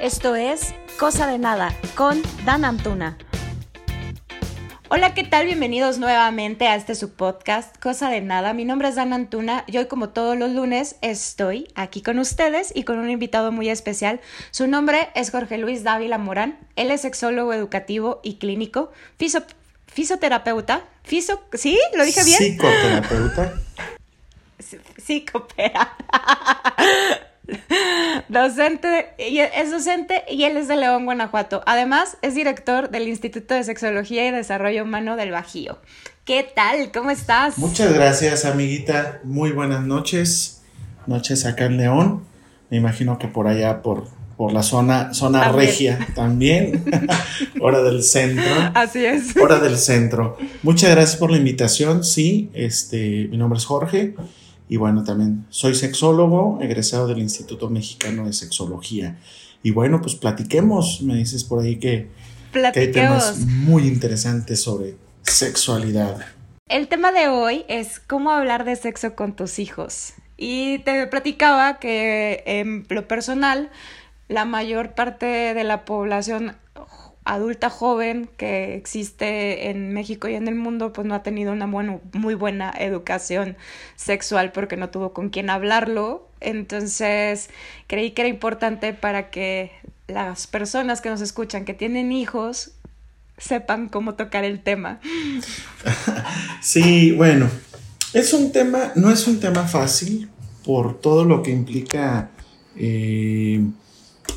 Esto es Cosa de Nada con Dan Antuna. Hola, ¿qué tal? Bienvenidos nuevamente a este subpodcast Cosa de Nada. Mi nombre es Dan Antuna y hoy como todos los lunes estoy aquí con ustedes y con un invitado muy especial. Su nombre es Jorge Luis Dávila Morán. Él es sexólogo educativo y clínico, fisioterapeuta, fiso, ¿sí? ¿Lo dije bien? Psicoterapeuta. Psicopera. docente, es docente y él es de León, Guanajuato. Además, es director del Instituto de Sexología y Desarrollo Humano del Bajío. ¿Qué tal? ¿Cómo estás? Muchas gracias, amiguita. Muy buenas noches. Noches acá en León. Me imagino que por allá, por, por la zona, zona regia también. Hora del centro. Así es. Hora del centro. Muchas gracias por la invitación. Sí, este, mi nombre es Jorge. Y bueno, también soy sexólogo, egresado del Instituto Mexicano de Sexología. Y bueno, pues platiquemos, me dices por ahí que, que hay temas muy interesantes sobre sexualidad. El tema de hoy es cómo hablar de sexo con tus hijos. Y te platicaba que en lo personal, la mayor parte de la población adulta joven que existe en México y en el mundo, pues no ha tenido una muy buena educación sexual porque no tuvo con quién hablarlo. Entonces creí que era importante para que las personas que nos escuchan, que tienen hijos, sepan cómo tocar el tema. Sí, bueno, es un tema, no es un tema fácil por todo lo que implica. Eh,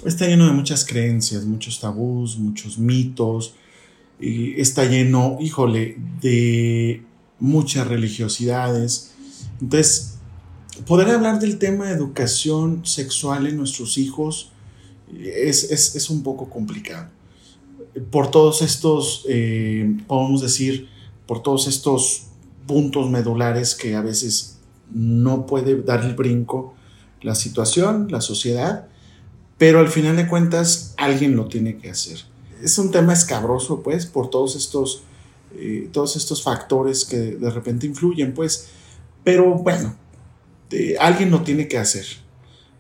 está lleno de muchas creencias, muchos tabús, muchos mitos, y está lleno, híjole, de muchas religiosidades. Entonces, poder hablar del tema de educación sexual en nuestros hijos es, un poco complicado. Por todos estos, eh, podemos decir, por todos estos puntos medulares que a veces no puede dar el brinco la situación, la sociedad, pero al final de cuentas alguien lo tiene que hacer. Es un tema escabroso, pues, por todos estos, eh, todos estos factores que de repente influyen, pues, pero bueno, alguien lo tiene que hacer.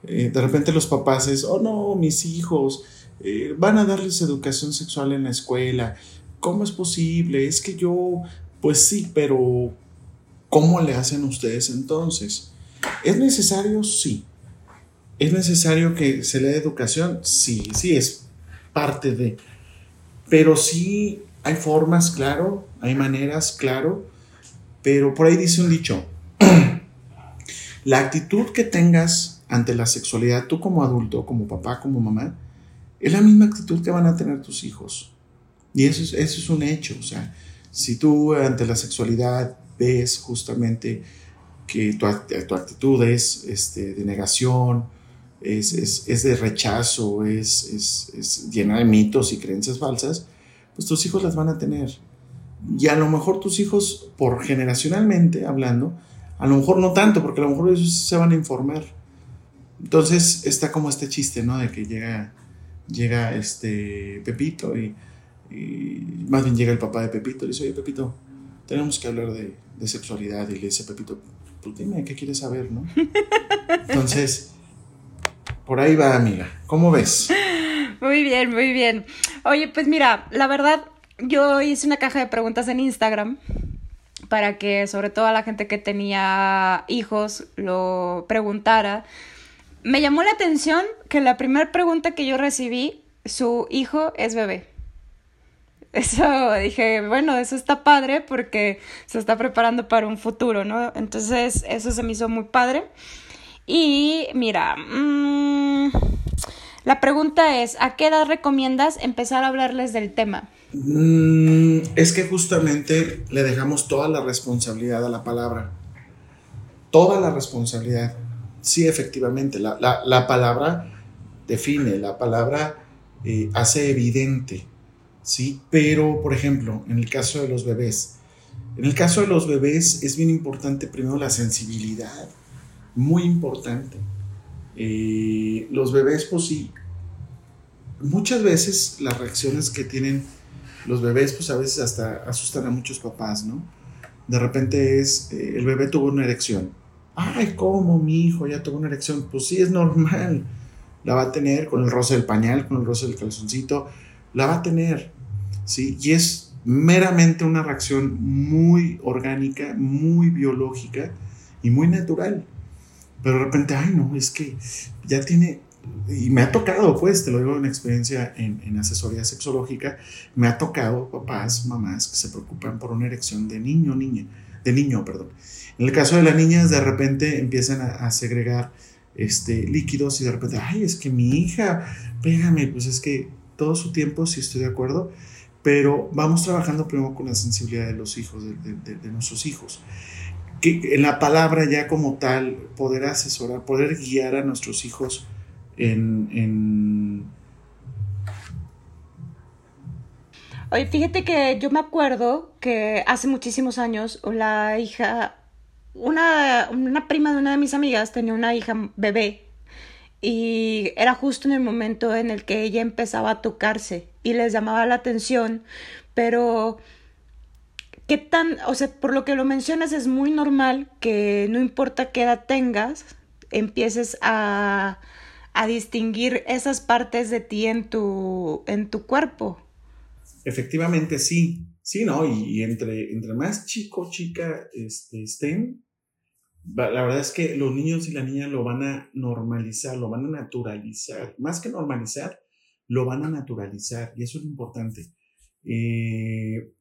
Eh, de repente los papás es, oh no, mis hijos eh, van a darles educación sexual en la escuela. ¿Cómo es posible? Es que yo, pues sí, pero ¿cómo le hacen ustedes entonces? ¿Es necesario? Sí. ¿Es necesario que se le dé educación? Sí, sí, es parte de. Pero sí hay formas, claro, hay maneras, claro, pero por ahí dice un dicho, la actitud que tengas ante la sexualidad, tú como adulto, como papá, como mamá, es la misma actitud que van a tener tus hijos. Y eso es, eso es un hecho, o sea, si tú ante la sexualidad ves justamente que tu, tu actitud es este, de negación, es, de rechazo, es, es, llena de mitos y creencias falsas, pues tus hijos las van a tener. Y a lo mejor tus hijos, por generacionalmente hablando, a lo mejor no tanto, porque a lo mejor ellos se van a informar. Entonces está como este chiste, ¿no? De que llega, llega este Pepito y, más bien llega el papá de Pepito y dice, oye Pepito, tenemos que hablar de, de sexualidad. Y le dice Pepito, pues dime, ¿qué quieres saber, no? Entonces por ahí va, amiga. ¿Cómo ves? Muy bien, muy bien. Oye, pues mira, la verdad, yo hice una caja de preguntas en Instagram para que sobre todo a la gente que tenía hijos lo preguntara. Me llamó la atención que la primera pregunta que yo recibí, su hijo es bebé. Eso dije, bueno, eso está padre porque se está preparando para un futuro, ¿no? Entonces, eso se me hizo muy padre. Y mira, mmm, la pregunta es, ¿a qué edad recomiendas empezar a hablarles del tema? Mm, es que justamente le dejamos toda la responsabilidad a la palabra. Toda la responsabilidad. Sí, efectivamente, la, palabra define, la palabra eh, hace evidente, ¿sí? Pero, por ejemplo, en el caso de los bebés, en el caso de los bebés es bien importante primero la sensibilidad muy importante. Eh, los bebés, pues sí, muchas veces las reacciones que tienen los bebés, pues a veces hasta asustan a muchos papás, ¿no? De repente es, eh, el bebé tuvo una erección. Ay, ¿cómo mi hijo ya tuvo una erección? Pues sí, es normal. la va a tener con el roce del pañal, con el roce del calzoncito, la va a tener, ¿sí? Y es meramente una reacción muy orgánica, muy biológica y muy natural. Pero de repente, ay, no, es que ya tiene, y me ha tocado, pues, te lo digo en experiencia en, en, asesoría sexológica, me ha tocado papás, mamás que se preocupan por una erección de niño, niña, de niño, perdón. En el caso de las niñas, de repente empiezan a, segregar este, líquidos y de repente, ay, es que mi hija, pégame, pues es que todo su tiempo, sí estoy de acuerdo, pero vamos trabajando primero con la sensibilidad de los hijos, de, de, de nuestros hijos que en la palabra ya como tal, poder asesorar, poder guiar a nuestros hijos en, en... Oye, fíjate que yo me acuerdo que hace muchísimos años la hija, una, una prima de una de mis amigas tenía una hija bebé y era justo en el momento en el que ella empezaba a tocarse y les llamaba la atención, pero ¿Qué tan, o sea, por lo que lo mencionas, es muy normal que no importa qué edad tengas, empieces a, a distinguir esas partes de ti en tu, en tu cuerpo? Efectivamente, sí. Sí, ¿no? Y, entre, entre más chico, chica este, estén, la verdad es que los niños y la niña lo van a normalizar, lo van a naturalizar. Más que normalizar, lo van a naturalizar. Y eso es lo importante. Eh,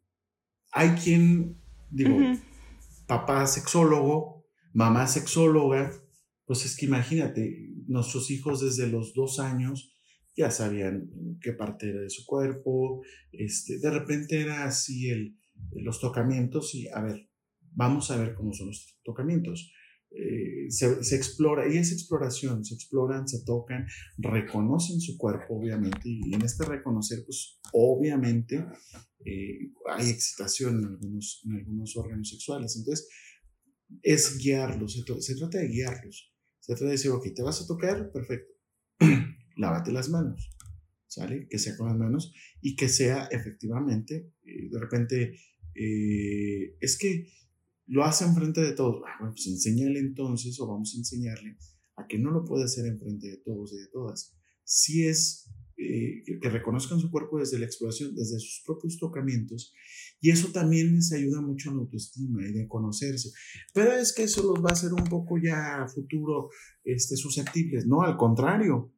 hay quien, digo, papá sexólogo, mamá sexóloga, pues es que imagínate, nuestros hijos desde los dos años ya sabían qué parte era de su cuerpo, este, de repente era así el, los tocamientos y a ver, vamos a ver cómo son los tocamientos. Eh, se, se, explora, y es exploración, se exploran, se tocan, reconocen su cuerpo, obviamente, y en este reconocer, pues obviamente eh, hay excitación en algunos, en algunos órganos sexuales. Entonces, es guiarlos, se, se, trata de guiarlos. Se trata de decir, ok, te vas a tocar, perfecto, lávate las manos, ¿sale? Que sea con las manos y que sea efectivamente, eh, de repente, eh, es que lo hace enfrente de todos. Ah, bueno, pues enséñale entonces, o vamos a enseñarle a que no lo puede hacer enfrente de todos y de todas. Si es eh, que, reconozcan su cuerpo desde la exploración, desde sus propios tocamientos, y eso también les ayuda mucho en la autoestima y de conocerse. Pero es que eso los va a hacer un poco ya a futuro este, susceptibles. No, al contrario.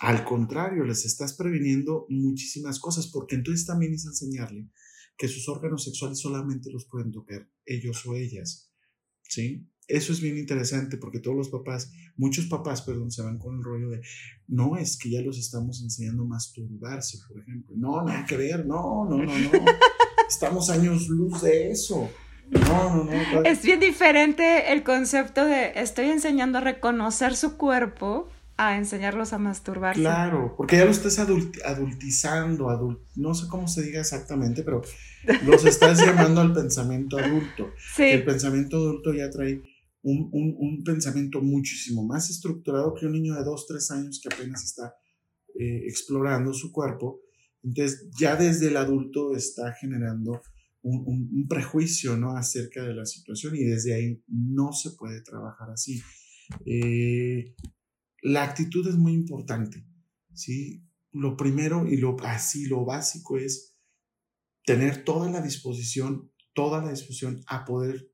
Al contrario, les estás previniendo muchísimas cosas, porque entonces también es enseñarle que sus órganos sexuales solamente los pueden tocar ellos o ellas. ¿Sí? Eso es bien interesante porque todos los papás, muchos papás, perdón, se van con el rollo de, no, es que ya los estamos enseñando a masturbarse, por ejemplo. No, nada que ver, no, no, no, no. Estamos años luz de eso. No, no, no. Es bien diferente el concepto de estoy enseñando a reconocer su cuerpo a enseñarlos a masturbarse. Claro, porque ya lo estás adult adultizando, adult no sé cómo se diga exactamente, pero los estás llamando al pensamiento adulto. Sí. El pensamiento adulto ya trae un, un, un, pensamiento muchísimo más estructurado que un niño de 2, 3 años que apenas está eh, explorando su cuerpo. Entonces, ya desde el adulto está generando un, un, prejuicio ¿no? acerca de la situación y desde ahí no se puede trabajar así. Eh, la actitud es muy importante, ¿sí? Lo primero y lo así, lo básico es tener toda la disposición, toda la disposición a poder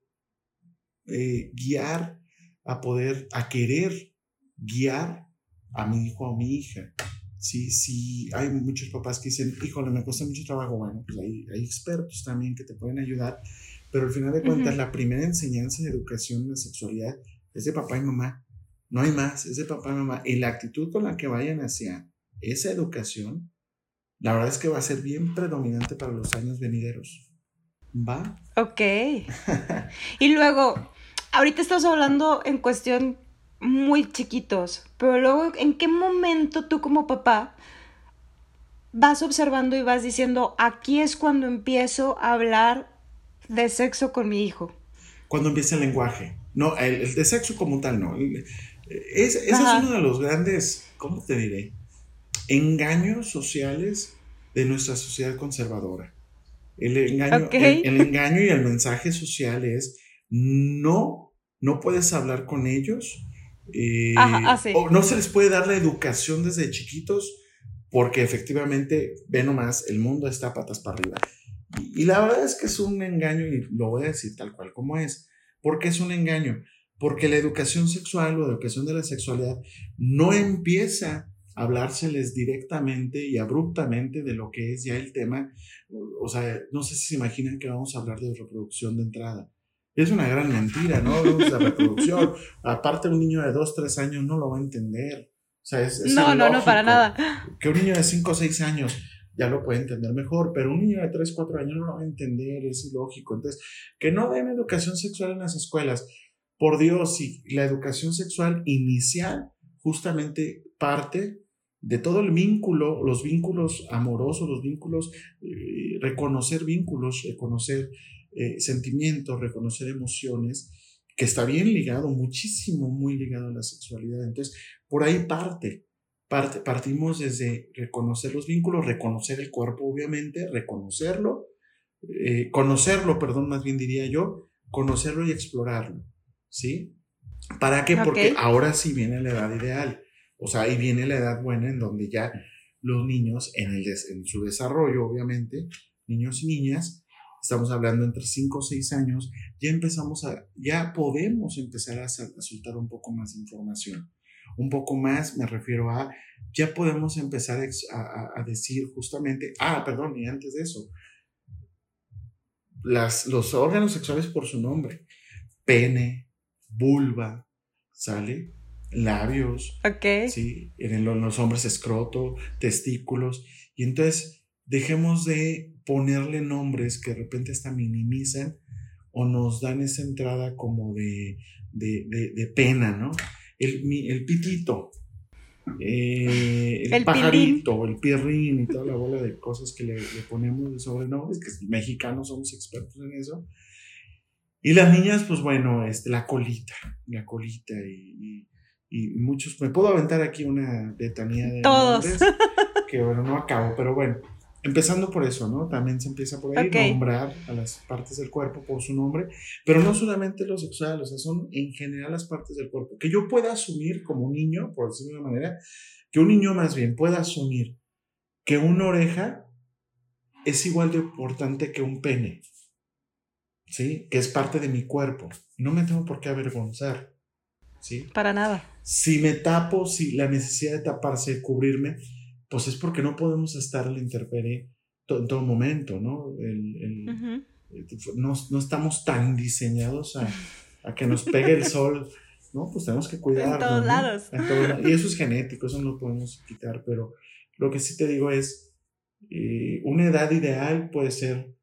eh, guiar, a poder, a querer guiar a mi hijo o a mi hija. Sí, sí, hay muchos papás que dicen, híjole, me cuesta mucho trabajo. Bueno, pues hay, hay expertos también que te pueden ayudar, pero al final de cuentas, uh -huh. la primera enseñanza de educación en la sexualidad es de papá y mamá. No hay más, es de papá y mamá. Y la actitud con la que vayan hacia esa educación, la verdad es que va a ser bien predominante para los años venideros. ¿Va? Ok. y luego, ahorita estás hablando en cuestión muy chiquitos, pero luego, ¿en qué momento tú como papá vas observando y vas diciendo, aquí es cuando empiezo a hablar de sexo con mi hijo? Cuando empieza el lenguaje. No, el, el de sexo como tal, no. Es, ese es uno de los grandes, ¿cómo te diré? Engaños sociales de nuestra sociedad conservadora. El engaño, okay. el, el engaño y el mensaje social es no, no puedes hablar con ellos Eh, ah, o no se les puede dar la educación desde chiquitos porque efectivamente, ve nomás, el mundo está patas para arriba. Y, y, la verdad es que es un engaño y lo voy a decir tal cual como es. ¿Por qué es un engaño? Porque la educación sexual o la educación de la sexualidad no empieza a hablárseles directamente y abruptamente de lo que es ya el tema. O sea, no sé si se imaginan que vamos a hablar de reproducción de entrada. Es una gran mentira, ¿no? De reproducción. Aparte, un niño de 2, 3 años no lo va a entender. O sea, es, no, no, no, para nada. Que un niño de 5 o 6 años ya lo puede entender mejor, pero un niño de 3, 4 años no lo va a entender, es ilógico. Entonces, que no den educación sexual en las escuelas. Por Dios, si la educación sexual inicial justamente parte de todo el vínculo, los vínculos amorosos, los vínculos, eh, reconocer vínculos, reconocer eh, sentimientos, reconocer emociones, que está bien ligado, muchísimo, muy ligado a la sexualidad. Entonces, por ahí parte, parte partimos desde reconocer los vínculos, reconocer el cuerpo, obviamente, reconocerlo, eh, conocerlo, perdón, más bien diría yo, conocerlo y explorarlo, ¿sí? ¿Para qué? Porque ahora sí viene la edad ideal o sea, ahí viene la edad buena en donde ya los niños, en, el en su desarrollo, obviamente, niños y niñas, estamos hablando entre 5 o 6 años, ya empezamos a, ya podemos empezar a, soltar un poco más de información. Un poco más, me refiero a, ya podemos empezar a, a, decir justamente, ah, perdón, y antes de eso, las, los órganos sexuales por su nombre, pene, vulva, ¿sale? labios, ¿sí? en, los hombres escroto, testículos, y entonces dejemos de ponerle nombres que de repente hasta minimizan o nos dan esa entrada como de, de, pena, ¿no? El, el pitito, eh, el, pajarito, el pirrín y toda la bola de cosas que le, le ponemos de sobrenombres, que mexicanos somos expertos en eso. Y las niñas, pues bueno, este, la colita, la colita y y muchos, me puedo aventar aquí una letanía de Todos. que bueno, no acabo, pero bueno, empezando por eso, ¿no? También se empieza por ahí, nombrar a las partes del cuerpo por su nombre, pero no solamente lo sexual, o sea, son en general las partes del cuerpo, que yo pueda asumir como un niño, por decirlo de una manera, que un niño más bien pueda asumir que una oreja es igual de importante que un pene, ¿sí? Que es parte de mi cuerpo. No me tengo por qué avergonzar. ¿sí? Para nada. Si me tapo, si la necesidad de taparse, de cubrirme, pues es porque no podemos estar en la intemperie en todo momento, ¿no? El, no, no, estamos tan diseñados a, a, que nos pegue el sol, ¿no? Pues tenemos que cuidarnos. En todos lados. y eso es genético, eso no lo podemos quitar, pero lo que sí te digo es, eh, una edad ideal puede ser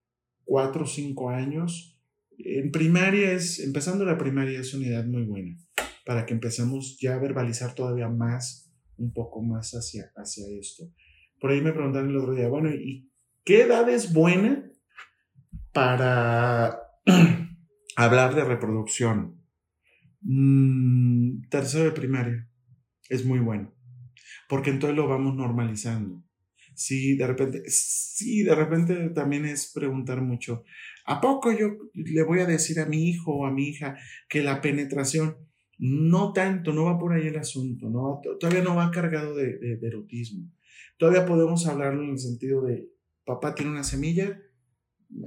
cuatro o cinco años. En primaria es, empezando la primaria es una edad muy buena para que empecemos ya a verbalizar todavía más, un poco más hacia, hacia esto. Por ahí me preguntaron el otro día, bueno, ¿y qué edad es buena para hablar de reproducción? Mm, tercero de primaria es muy bueno, porque entonces lo vamos normalizando. Sí, de repente, sí, de repente también es preguntar mucho, ¿a poco yo le voy a decir a mi hijo o a mi hija que la penetración, no tanto, no va por ahí el asunto, no todavía no va cargado de, erotismo. Todavía podemos hablarlo en el sentido de papá tiene una semilla,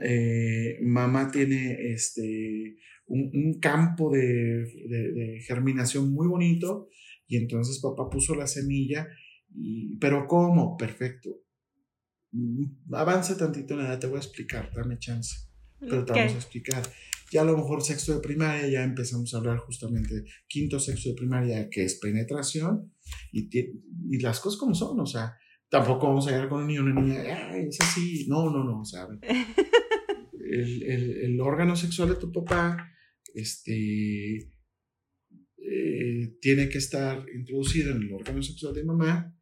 eh, mamá tiene este, un, campo de, germinación muy bonito y entonces papá puso la semilla, y, pero ¿cómo? Perfecto. Mm, avance tantito en la edad, te voy a explicar, dame chance, pero te vamos a explicar. Ya a lo mejor sexto de primaria ya empezamos a hablar justamente quinto, sexto de primaria, que es penetración, y, y las cosas como son, o sea, tampoco vamos a llegar con un niño una niña, Ay, es así, no, no, no, o sea, el, el, el, órgano sexual de tu papá, este, eh, tiene que estar introducido en el órgano sexual de mamá,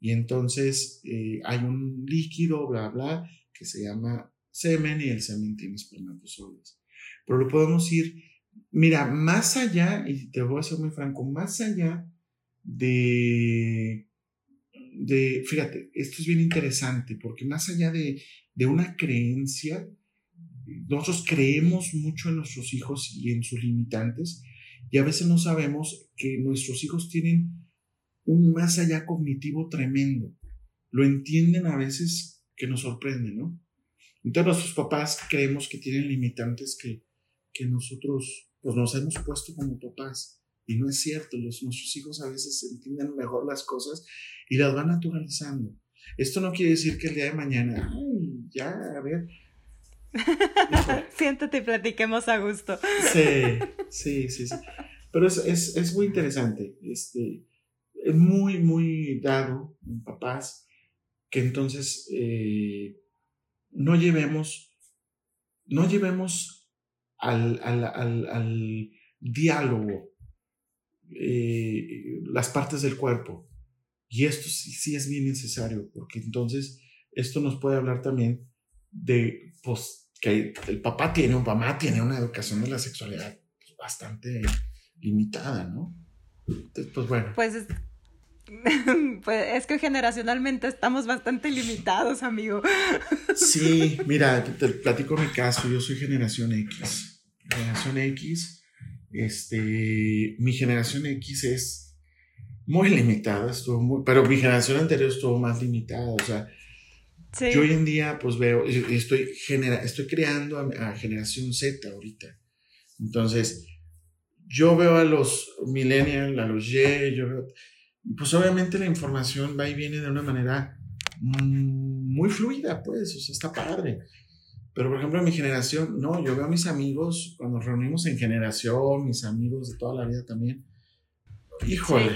y entonces eh, hay un líquido, bla, bla, que se llama semen y el semen tiene espermatozoides. Pero lo podemos ir, mira, más allá, y te voy a ser muy franco, más allá de, de, fíjate, esto es bien interesante, porque más allá de, de una creencia, nosotros creemos mucho en nuestros hijos y en sus limitantes, Y a veces no sabemos que nuestros hijos tienen un más allá cognitivo tremendo. Lo entienden a veces que nos sorprende, ¿no? Entonces nuestros papás creemos que tienen limitantes que, que nosotros pues, nos hemos puesto como papás. Y no es cierto, los, nuestros hijos a veces entienden mejor las cosas y las van naturalizando. Esto no quiere decir que el día de mañana, ay, ya, a ver. Siéntate y platiquemos a gusto. Sí, sí, sí, sí. Pero es, es, es muy interesante. Este, es muy, muy dado en papás que entonces eh, no llevemos, no llevemos al, al, al, al diálogo eh, las partes del cuerpo. Y esto sí, sí, es bien necesario, porque entonces esto nos puede hablar también de pues, que el papá tiene, un mamá tiene una educación de la sexualidad bastante limitada, ¿no? Entonces, pues bueno. Pues es, pues es que generacionalmente estamos bastante limitados, amigo. Sí, mira, te platico mi caso, yo soy generación X. Generación X este, mi generación X es muy limitada, estuvo muy, pero mi generación anterior estuvo más limitada, o sea, yo hoy en día pues veo, estoy, genera, estoy creando a, generación Z ahorita, entonces yo veo a los millennials, a los Y, yo veo, pues obviamente la información va y viene de una manera muy fluida, pues, o sea, está padre. Pero, por ejemplo, en mi generación, no, yo veo a mis amigos, cuando nos reunimos en generación, mis amigos de toda la vida también, híjole,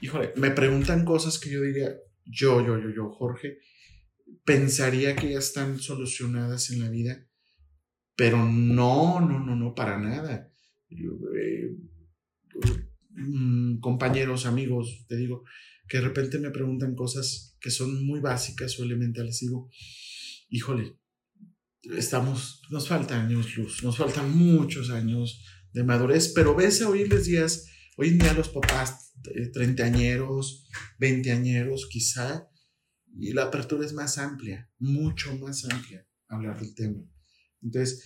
híjole, me preguntan cosas que yo diría, yo, yo, yo, yo, Jorge, pensaría que ya están solucionadas en la vida, pero no, no, no, no, para nada. Eh, mm, compañeros, amigos, te digo, que de repente me preguntan cosas que son muy básicas o elementales, digo, híjole, estamos, nos faltan años luz, nos faltan muchos años de madurez, pero ves a los días, hoy en día los papás eh, treintañeros, veinteañeros quizá, y la apertura es más amplia, mucho más amplia hablar del tema. Entonces,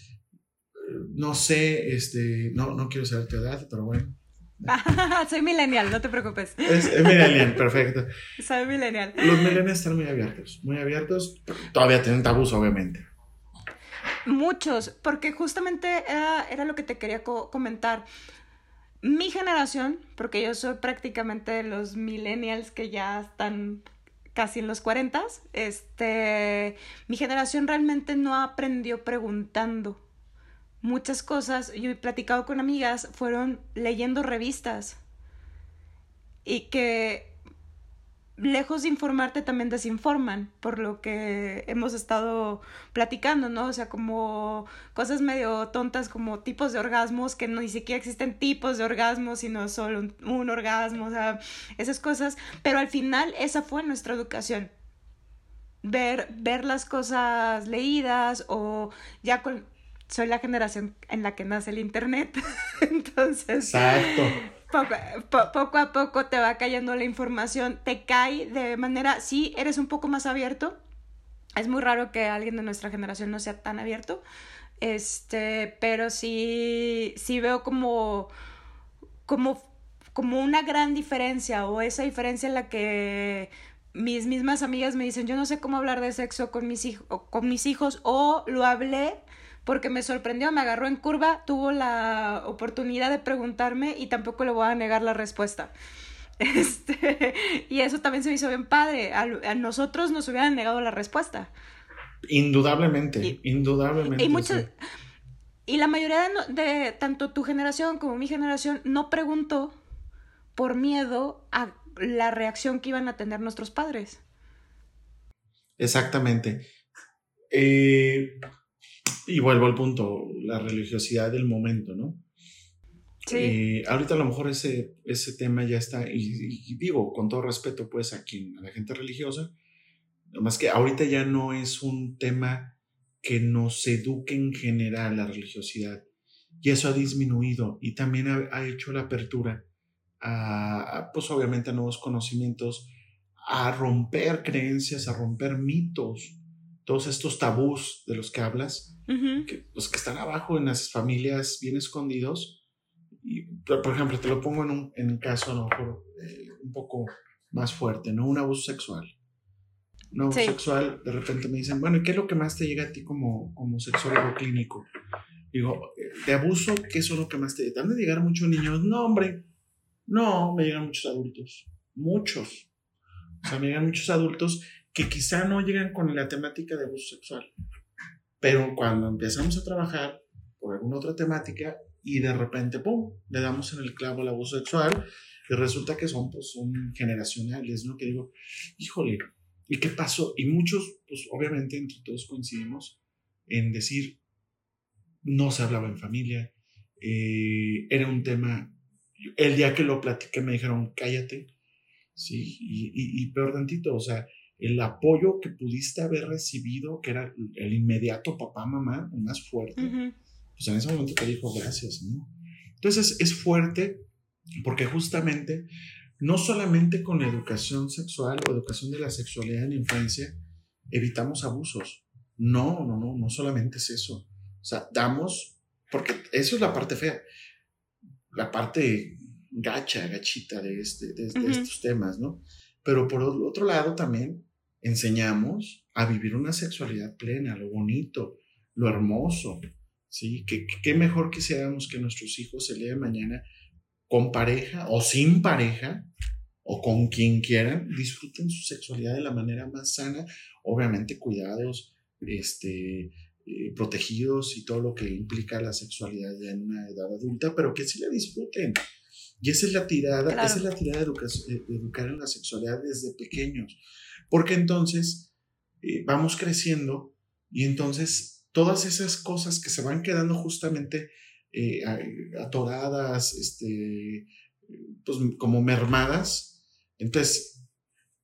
eh, no sé, este, no, no quiero saber tu edad, pero bueno. Soy millennial, no te preocupes. Es, es millennial, perfecto. Soy millennial. Los millennials están muy abiertos, muy abiertos. Todavía tienen tabús, obviamente. Muchos, porque justamente era, lo que te quería comentar. Mi generación, porque yo soy prácticamente de los millennials que ya están casi en los 40, este, mi generación realmente no aprendió preguntando. Muchas cosas, yo he platicado con amigas, fueron leyendo revistas y que lejos de informarte también desinforman, por lo que hemos estado platicando, ¿no? O sea, como cosas medio tontas como tipos de orgasmos, que no, ni siquiera existen tipos de orgasmos, sino solo un, orgasmo, o sea, esas cosas. Pero al final esa fue nuestra educación. Ver, ver las cosas leídas o ya con... Soy la generación en la que nace el Internet, entonces... Exacto poco, a poco te va cayendo la información, te cae de manera, sí, eres un poco más abierto. Es muy raro que alguien de nuestra generación no sea tan abierto. Este, pero sí, sí veo como, como, como una gran diferencia o esa diferencia en la que mis mismas amigas me dicen, yo no sé cómo hablar de sexo con mis, hijos con mis hijos o lo hablé porque me sorprendió, me agarró en curva, tuvo la oportunidad de preguntarme y tampoco le voy a negar la respuesta. Este, y eso también se me hizo bien padre. A, nosotros nos hubieran negado la respuesta. Indudablemente, indudablemente. Y, y la mayoría de, de, tanto tu generación como mi generación no preguntó por miedo a la reacción que iban a tener nuestros padres. Exactamente. Eh, y vuelvo al punto, la religiosidad del momento, ¿no? Sí. Eh, ahorita a lo mejor ese, ese tema ya está, y, digo con todo respeto pues a, quien, a la gente religiosa, más que ahorita ya no es un tema que nos eduque en general la religiosidad, y eso ha disminuido y también ha, hecho la apertura a, pues obviamente a nuevos conocimientos, a romper creencias, a romper mitos, todos estos tabús de los que hablas, que, los que están abajo en las familias bien escondidos, Y, por ejemplo, te lo pongo en un, en un caso a lo mejor eh, un poco más fuerte, ¿no? Un abuso sexual. Un abuso sexual, de repente me dicen, bueno, ¿y qué es lo que más te llega a ti como, como sexólogo clínico? Digo, de abuso, ¿qué es lo que más te llega? ¿Te de llegar muchos niños? No, hombre, no, me llegan muchos adultos, muchos. O sea, me llegan muchos adultos que quizá no llegan con la temática de abuso sexual, pero cuando empezamos a trabajar por alguna otra temática y de repente, ¡pum!, le damos en el clavo el abuso sexual y resulta que son, pues, son generacionales, ¿no? Que digo, híjole, ¿y qué pasó? Y muchos, pues obviamente entre todos coincidimos en decir, no se hablaba en familia, eh, era un tema, el día que lo platiqué me dijeron, cállate, sí, y, y, peor tantito, o sea, el apoyo que pudiste haber recibido, que era el inmediato papá, mamá, el más fuerte, pues en ese momento te dijo gracias, ¿no? Entonces es fuerte porque justamente no solamente con educación sexual o educación de la sexualidad en la infancia evitamos abusos. No, no, no, no solamente es eso. O sea, damos, porque eso es la parte fea, la parte gacha, gachita de, este, de, estos temas, ¿no? Pero por otro lado también enseñamos a vivir una sexualidad plena, lo bonito, lo hermoso, ¿sí? ¿Qué, mejor quisiéramos que nuestros hijos el día de mañana, con pareja o sin pareja, o con quien quieran, disfruten su sexualidad de la manera más sana, obviamente cuidados, este, eh, protegidos y todo lo que implica la sexualidad ya en una edad adulta, pero que sí la disfruten. Y esa es la tirada, esa es la tirada de, educar en la sexualidad desde pequeños, porque entonces eh, vamos creciendo y entonces todas esas cosas que se van quedando justamente eh, atoradas, este, pues como mermadas, entonces,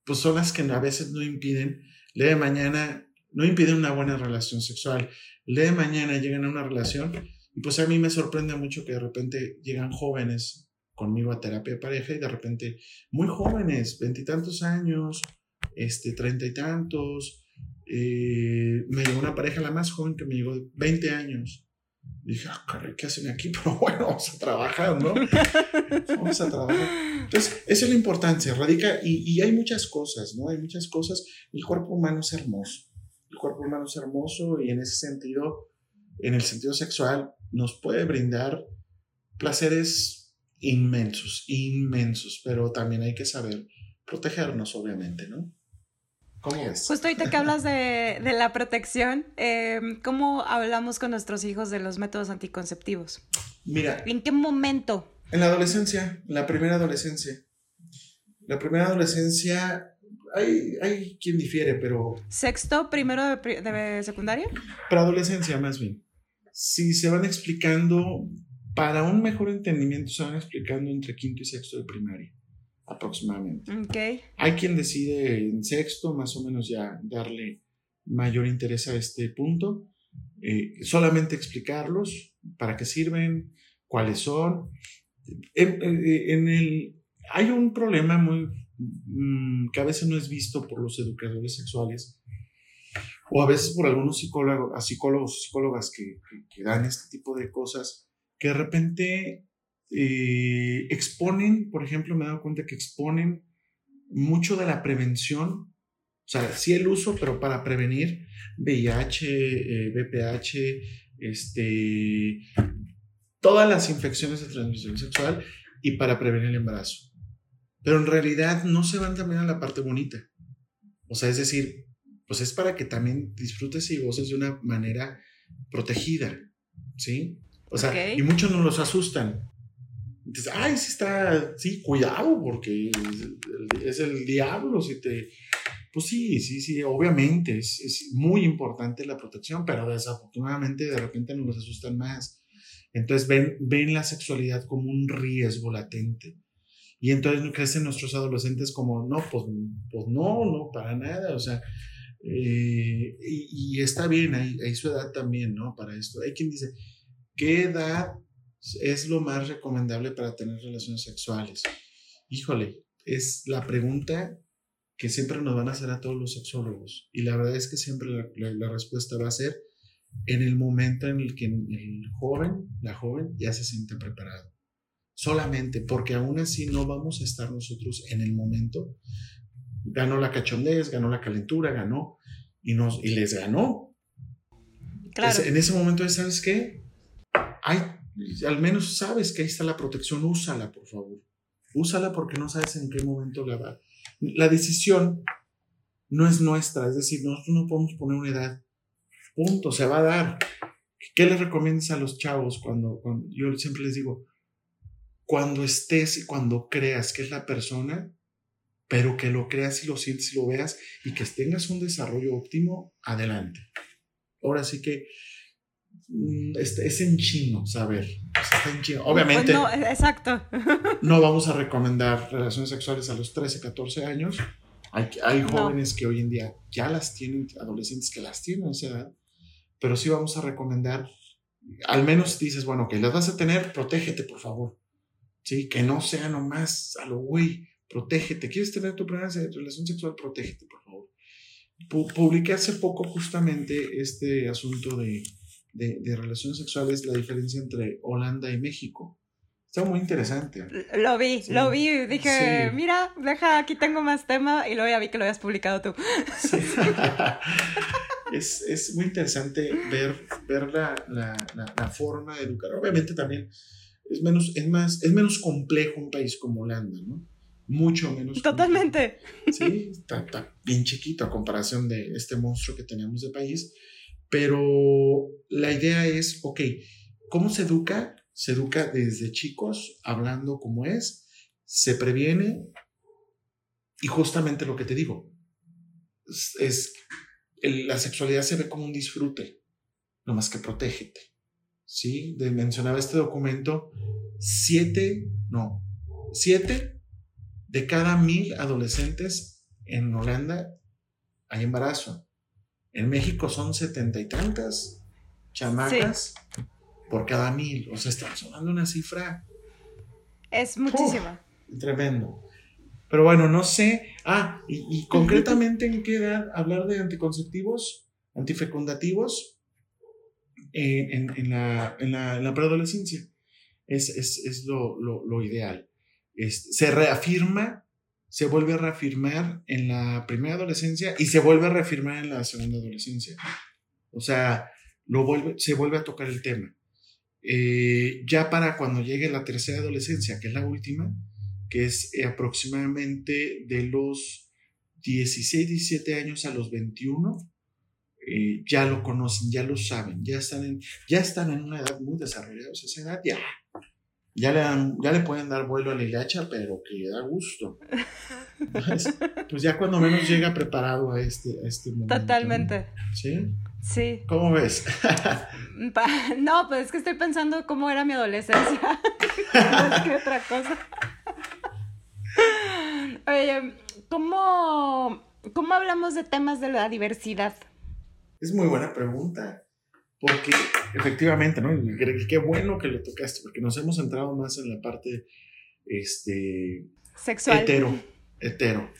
pues son las que a veces no impiden, le de mañana no impiden una buena relación sexual. Día de mañana llegan a una relación y pues a mí me sorprende mucho que de repente llegan jóvenes conmigo a terapia de pareja y de repente muy jóvenes, veintitantos años, este, treinta y tantos. Eh, me llegó una pareja, la más joven que me llegó, 20 años. dije, ah, caray, ¿qué hacen aquí? Pero bueno, vamos a trabajar, ¿no? vamos a trabajar. Entonces, esa es la importancia, radica, y, y hay muchas cosas, ¿no? Hay muchas cosas. El cuerpo humano es hermoso el cuerpo humano es hermoso y en ese sentido, en el sentido sexual, nos puede brindar placeres inmensos, inmensos, pero también hay que saber protegernos, obviamente, ¿no? ¿Cómo es? Justo ahorita que hablas de, de la protección, em, ¿cómo hablamos con nuestros hijos de los métodos anticonceptivos? Mira. ¿En qué momento? En la adolescencia, la primera adolescencia. La primera adolescencia hay, hay quien difiere, pero... ¿Sexto, primero de, secundaria? Para adolescencia, más bien. Si se van explicando, para un mejor entendimiento, se van explicando entre quinto y sexto de primaria, aproximadamente. Okay. Hay quien decide en sexto, más o menos ya darle mayor interés a este punto. Eh, solamente explicarlos, para qué sirven, cuáles son. en el, hay un problema muy Mm, que a veces no es visto por los educadores sexuales o a veces por algunos psicólogos, psicólogos o psicólogas que, que, dan este tipo de cosas, que de repente eh, exponen, por ejemplo, me he dado cuenta que exponen mucho de la prevención, o sea, sí el uso, pero para prevenir VIH, VPH, eh, este, todas las infecciones de transmisión sexual y para prevenir el embarazo pero en realidad no se van también a la parte bonita. O sea, es decir, pues es para que también disfrutes y goces de una manera protegida, ¿sí? O sea, y muchos nos los asustan. Entonces, ay, sí está, sí, cuidado, porque es el diablo, si te... Pues sí, sí, sí, obviamente es, es muy importante la protección, pero desafortunadamente de repente nos asustan más. Entonces ven, ven la sexualidad como un riesgo latente. Y entonces crecen nuestros adolescentes como, no, pues, pues no, no, para nada, o sea, eh, y, está bien, hay, hay, su edad también, ¿no? Para esto. Hay quien dice, ¿qué edad es lo más recomendable para tener relaciones sexuales? Híjole, es la pregunta que siempre nos van a hacer a todos los sexólogos. Y la verdad es que siempre la, la respuesta va a ser en el momento en el que el joven, la joven, ya se siente preparado. solamente, porque aún así no vamos a estar nosotros en el momento. Ganó la cachondez, ganó la calentura, ganó y, nos, y les ganó. Claro. en ese momento, ¿sabes qué? Hay, al menos sabes que ahí está la protección, úsala, por favor. Úsala porque no sabes en qué momento la va. La decisión no es nuestra, es decir, nosotros no podemos poner una edad. Punto, se va a dar. ¿Qué les recomiendas a los chavos cuando, cuando yo siempre les digo, cuando estés y cuando creas que es la persona, pero que lo creas y lo sientes y lo veas y que tengas un desarrollo óptimo, adelante. Ahora sí que mm, es, en chino saber. Está en chino. Obviamente. no, exacto. no vamos a recomendar relaciones sexuales a los 13, 14 años. Hay, hay jóvenes que hoy en día ya las tienen, adolescentes que las tienen a esa edad, pero sí vamos a recomendar, al menos dices, bueno, que las vas a tener, protégete, por favor. Sí, que no sea nomás a lo güey, protégete. ¿Quieres tener tu primera relación sexual? Protégete, por favor. publiqué hace poco justamente este asunto de, de, de relaciones sexuales, la diferencia entre Holanda y México. Está muy interesante. Lo vi, lo vi. Dije, mira, deja, aquí tengo más tema y luego ya vi que lo habías publicado tú. es, es, muy interesante ver, ver la, la, la, forma de educar. Obviamente también es menos, es, más, es menos complejo un país como Holanda, ¿no? Mucho menos. Totalmente. Sí, está, está bien chiquito a comparación de este monstruo que tenemos de país. Pero la idea es, ok, ¿cómo se educa? se educa desde chicos hablando como es, se previene y justamente lo que te digo, es, la sexualidad se ve como un disfrute, no más que protégete. ¿Sí? De, mencionaba este documento, siete, no, siete de cada mil adolescentes en Holanda hay embarazo. En México son setenta y tantas chamacas por cada mil. O sea, estamos hablando de una cifra. Es muchísima. tremendo. Pero bueno, no sé. Ah, y, concretamente en qué edad hablar de anticonceptivos, antifecundativos en, en, la, en, la, preadolescencia. Es, es, es lo, lo, lo, ideal. se reafirma, se vuelve a reafirmar en la primera adolescencia y se vuelve a reafirmar en la segunda adolescencia. O sea, lo vuelve, se vuelve a tocar el tema. Eh, ya para cuando llegue la tercera adolescencia, que es la última, que es eh, aproximadamente de los 16, 17 años a los 21, eh, ya lo conocen, ya lo saben, ya están en, ya están en una edad muy desarrollada, o sea, esa edad ya, ya le, ya le pueden dar vuelo a la hilacha, pero que da gusto. pues ya cuando menos llega preparado a este, a este momento. Totalmente. ¿Sí? Sí. ¿Cómo ves? no, pues es que estoy pensando cómo era mi adolescencia. Más que otra cosa. Oye, ¿cómo, ¿cómo hablamos de temas de la diversidad? Es muy buena pregunta. Porque efectivamente, ¿no? Qué bueno que lo tocaste, porque nos hemos centrado más en la parte este, sexual. Hetero. Hetero.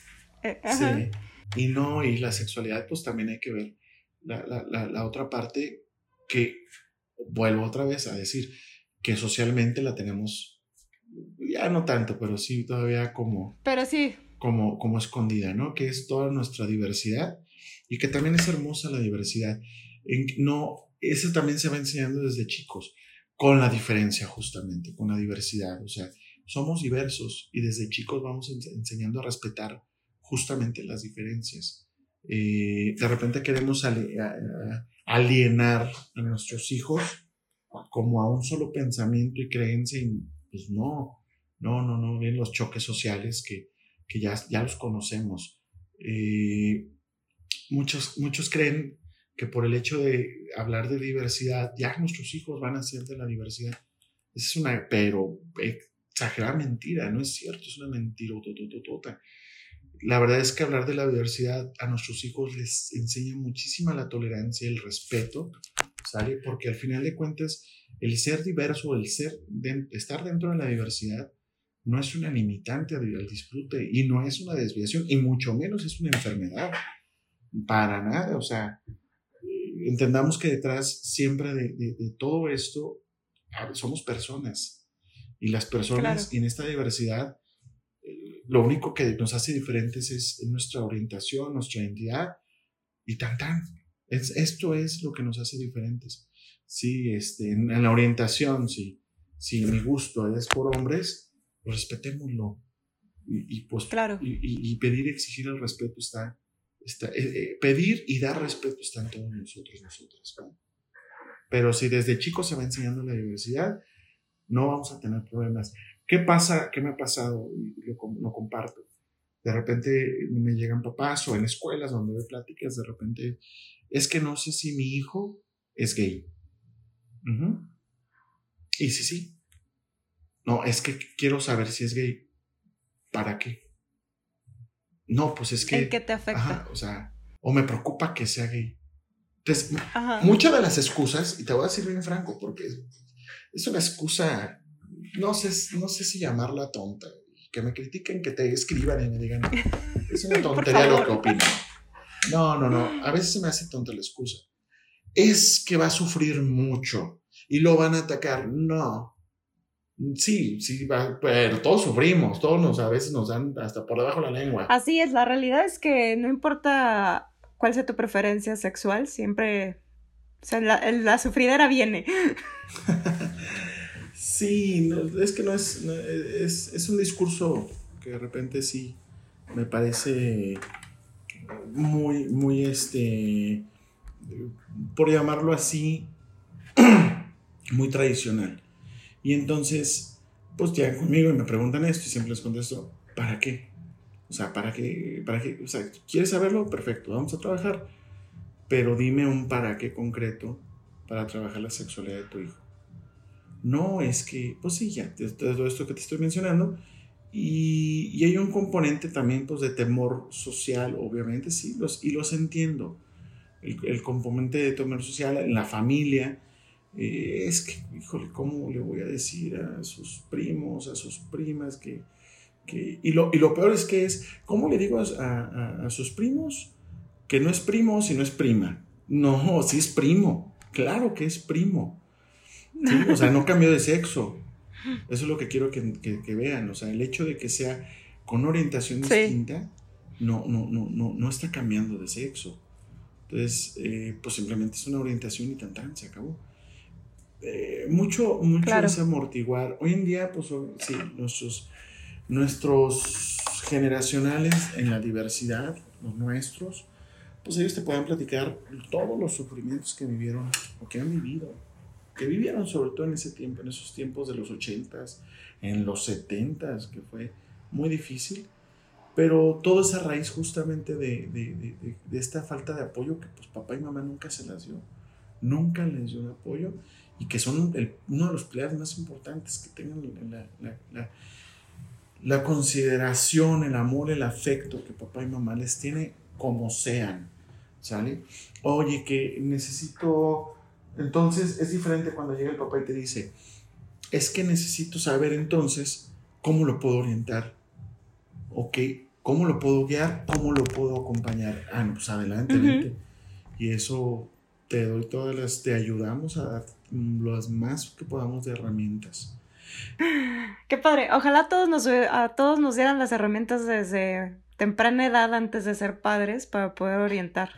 Eh, sí. Y no, y la sexualidad, pues también hay que ver la, otra parte que vuelvo otra vez a decir que socialmente la tenemos, ya no tanto, pero sí todavía como... Pero sí. Como, como escondida, ¿no? Que es toda nuestra diversidad y que también es hermosa la diversidad. En, no, eso también se va enseñando desde chicos, con la diferencia justamente, con la diversidad. O sea, somos diversos y desde chicos vamos enseñando a respetar justamente las diferencias. Eh, de repente queremos alienar a nuestros hijos como a un solo pensamiento y creencia y pues no, no, no, no, ven los choques sociales que, que ya, ya los conocemos. Eh, muchos, muchos creen que por el hecho de hablar de diversidad, ya nuestros hijos van a ser de la diversidad. Esa es una, pero exagerada mentira, no es cierto, es una mentira tota la verdad es que hablar de la diversidad a nuestros hijos les enseña muchísima la tolerancia, el respeto, ¿sale? Porque al final de cuentas, el ser diverso, el ser, estar dentro de la diversidad, no es una limitante al disfrute y no es una desviación y mucho menos es una enfermedad. Para nada, o sea, entendamos que detrás siempre de, de todo esto somos personas Y las personas en esta diversidad, eh, lo único que nos hace diferentes es nuestra orientación, nuestra identidad y tan tan. Es, esto es lo que nos hace diferentes. Sí, este, en, la orientación, sí. Si mi gusto es por hombres, pues respetémoslo. Y, pues, claro. y, pedir y exigir el respeto está, eh, eh, pedir y dar respeto está en todos nosotros, nosotras. Pero si desde chico se va enseñando la diversidad, no vamos a tener problemas. ¿Qué pasa? ¿Qué me ha pasado? Y lo, comparto. De repente me llegan papás o en escuelas donde doy pláticas, de repente es que no sé si mi hijo es gay. Y sí, sí. No, es que quiero saber si es gay. ¿Para qué? No, pues es que... ¿En qué te afecta? o sea, o me preocupa que sea gay. Entonces, muchas de las excusas, y te voy a decir bien franco, porque es una excusa, no sé, no sé si llamarla tonta, que me critiquen, que te escriban y me digan, es una tontería lo que opino. No, no, no, a veces se me hace tonta la excusa. Es que va a sufrir mucho y lo van a atacar. No. Sí, sí, pero todos sufrimos, todos nos, a veces nos dan hasta por debajo la lengua. Así es, la realidad es que no importa cuál sea tu preferencia sexual, siempre, o sea, la, la sufridera viene. sí, es que no es, es, es un discurso que de repente sí me parece muy, muy, este, por llamarlo así, muy tradicional. Y entonces, pues llegan conmigo y me preguntan esto y siempre les contesto, ¿para qué? O sea, ¿para qué? ¿Para qué? O sea, ¿quieres saberlo? Perfecto, vamos a trabajar. Pero dime un para qué concreto para trabajar la sexualidad de tu hijo. No es que, pues sí, ya, todo esto que te estoy mencionando, y, hay un componente también pues, de temor social, obviamente, sí, los, y los entiendo. El, componente de temor social en la familia eh, es que, híjole, ¿cómo le voy a decir a sus primos, a sus primas que... que y, lo, y lo peor es que es, ¿cómo le digo a, a, sus primos que no es primo si no es prima? No, sí es primo, claro que es primo. o sea, no cambió de sexo. Eso es lo que quiero que, vean. O sea, el hecho de que sea con orientación distinta no, no, no, no, no está cambiando de sexo. Entonces, eh, pues simplemente es una orientación y tan tan, se acabó. Eh, mucho, mucho es amortiguar. Hoy en día, pues sí, nuestros, nuestros generacionales en la diversidad, los nuestros, pues ellos te pueden platicar todos los sufrimientos que vivieron o que han vivido que vivieron sobre todo en ese tiempo, en esos tiempos de los 80s, en los 70s, que fue muy difícil, pero todo es a raíz justamente de, de, de, esta falta de apoyo que pues papá y mamá nunca se las dio, nunca les dio apoyo y que son uno de los pilares más importantes que tengan la, la, la, la consideración, el amor, el afecto que papá y mamá les tiene como sean, ¿sale? Oye, que necesito entonces es diferente cuando llega el papá y te dice, es que necesito saber entonces cómo lo puedo orientar, ok, cómo lo puedo guiar, cómo lo puedo acompañar. Ah, no, pues adelante, Y eso te doy todas las, te ayudamos a dar las más que podamos de herramientas. Qué padre. Ojalá todos nos, a todos nos dieran las herramientas desde temprana edad antes de ser padres para poder orientar.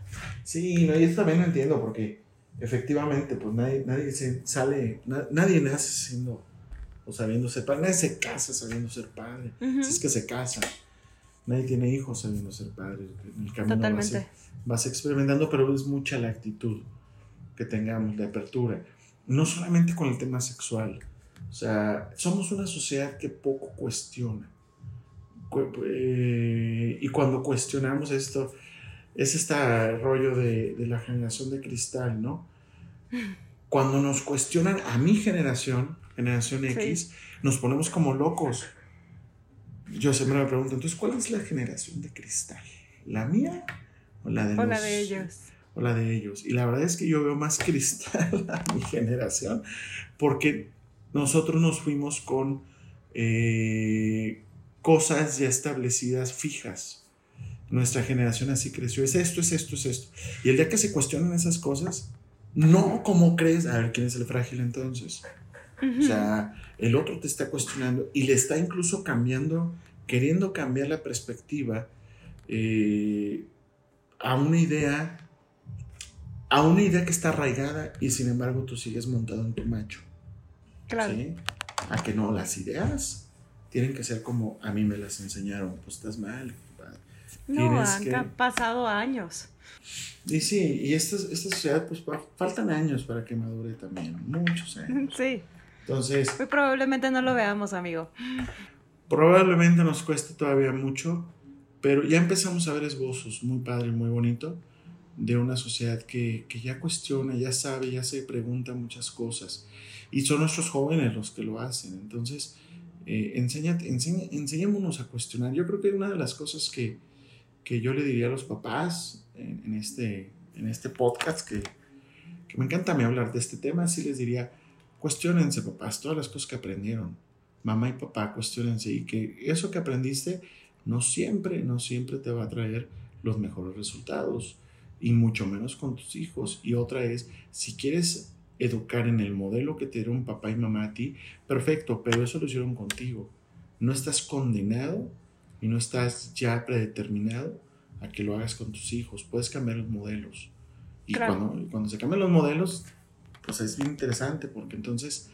Sí, no, y eso también lo entiendo porque efectivamente, pues nadie, nadie se sale, nadie nace siendo o sabiendo ser padre, nadie se casa sabiendo ser padre, si es que se casa, nadie tiene hijos sabiendo ser padre, en el camino Totalmente. Vas, experimentando, pero es mucha la actitud que tengamos de apertura, no solamente con el tema sexual, o sea, somos una sociedad que poco cuestiona. Eh, y cuando cuestionamos esto, es este rollo de, la generación de cristal, ¿no? Cuando nos cuestionan a mi generación, generación X, nos ponemos como locos. Yo siempre me pregunto, entonces, ¿cuál es la generación de cristal? ¿La mía o la de, o la de ellos? O la de ellos. Y la verdad es que yo veo más cristal a mi generación porque nosotros nos fuimos con eh, cosas ya establecidas, fijas nuestra generación así creció, es esto, es esto, es esto. Y el día que se cuestionan esas cosas, no como crees, a ver quién es el frágil entonces. O sea, el otro te está cuestionando y le está incluso cambiando, queriendo cambiar la perspectiva eh, a una idea, a una idea que está arraigada y sin embargo tú sigues montado en tu macho. Claro. ¿sí? A que no, las ideas tienen que ser como a mí me las enseñaron, pues estás mal. No, han pasado años. Y sí, y esta, esta sociedad, pues faltan años para que madure también, muchos años. Sí. Entonces... Muy probablemente no lo veamos, amigo. Probablemente nos cueste todavía mucho, pero ya empezamos a ver esbozos muy padre, muy bonito, de una sociedad que, que ya cuestiona, ya sabe, ya se pregunta muchas cosas. Y son nuestros jóvenes los que lo hacen. Entonces, eh, enséñamonos a cuestionar. Yo creo que una de las cosas que, que yo le diría a los papás en, este, en este podcast, que, que me encanta me hablar de este tema, sí les diría, cuestionense papás, todas las cosas que aprendieron. Mamá y papá, cuestionense y que eso que aprendiste no siempre, no siempre te va a traer los mejores resultados y mucho menos con tus hijos. Y otra es, si quieres educar en el modelo que te dieron papá y mamá a ti, perfecto, pero eso lo hicieron contigo. No estás condenado y no estás ya predeterminado a que lo hagas con tus hijos. Puedes cambiar los modelos. Y cuando, cuando se cambian los modelos, pues es bien interesante porque entonces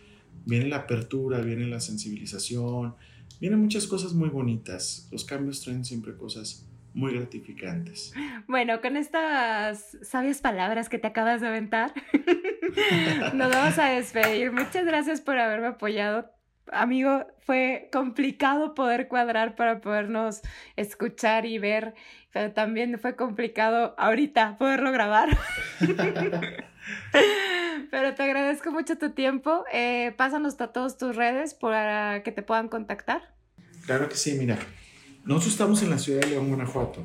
viene la apertura, viene la sensibilización, vienen muchas cosas muy bonitas. Los cambios traen siempre cosas muy gratificantes. Bueno, con estas sabias palabras que te acabas de aventar, nos vamos a despedir. Muchas gracias por haberme apoyado. Amigo, fue complicado poder cuadrar para podernos escuchar y ver, pero también fue complicado ahorita poderlo grabar. pero te agradezco mucho tu tiempo. Eh, pásanos a todas tus redes para que te puedan contactar. Claro que sí, mira. Nosotros estamos en la ciudad de León, Guanajuato.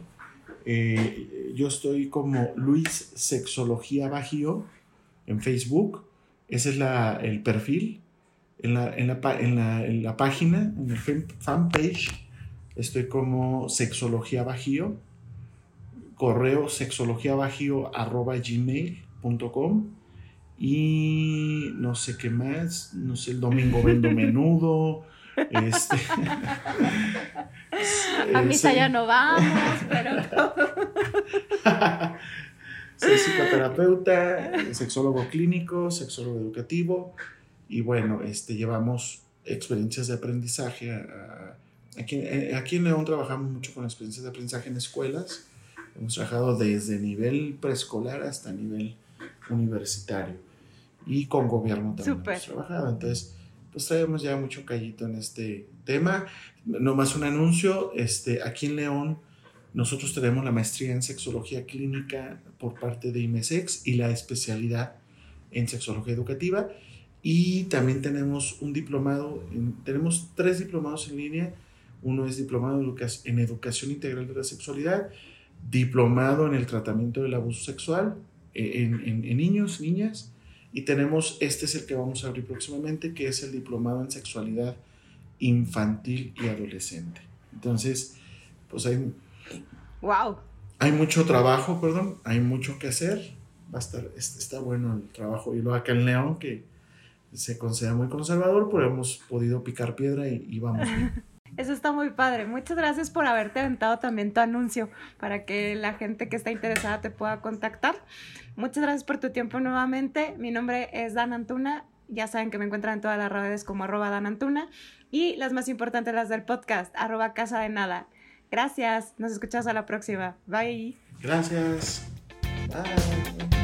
Eh, yo estoy como Luis Sexología Bajío en Facebook. Ese es la, el perfil. En la, en, la, en, la, en la, página, en el fanpage, estoy como Sexología Bajío. Correo sexologiabajío arroba gmail.com. Y no sé qué más. No sé, el domingo vendo menudo. Este, A misa ya no vamos, pero Soy psicoterapeuta, sexólogo clínico, sexólogo educativo y bueno, este, llevamos experiencias de aprendizaje. aquí, eh, aquí en León trabajamos mucho con experiencias de aprendizaje en escuelas. Hemos trabajado desde nivel preescolar hasta nivel universitario y con gobierno también hemos trabajado. Entonces, pues traemos ya mucho callito en este tema. Nomás un anuncio, este, aquí en León nosotros tenemos la maestría en sexología clínica por parte de IMESEX y la especialidad en sexología educativa. Y también tenemos un diplomado, tenemos tres diplomados en línea. Uno es diplomado en educación integral de la sexualidad, diplomado en el tratamiento del abuso sexual eh, en, en niños, niñas, y tenemos, este es el que vamos a abrir próximamente, que es el diplomado en sexualidad infantil y adolescente. Entonces, pues hay... ¡Wow! Hay mucho trabajo, perdón, hay mucho que hacer. Va a estar, está bueno el trabajo. Y luego acá en León, que se considera muy conservador, pero hemos podido picar piedra y, y vamos bien. Eso está muy padre. Muchas gracias por haberte aventado también tu anuncio para que la gente que está interesada te pueda contactar. Muchas gracias por tu tiempo nuevamente. Mi nombre es Dan Antuna. Ya saben que me encuentran en todas las redes como arroba Dan Antuna y las más importantes las del podcast, arroba Casa de Nada. Gracias. Nos escuchamos a la próxima. Bye. Gracias. Bye.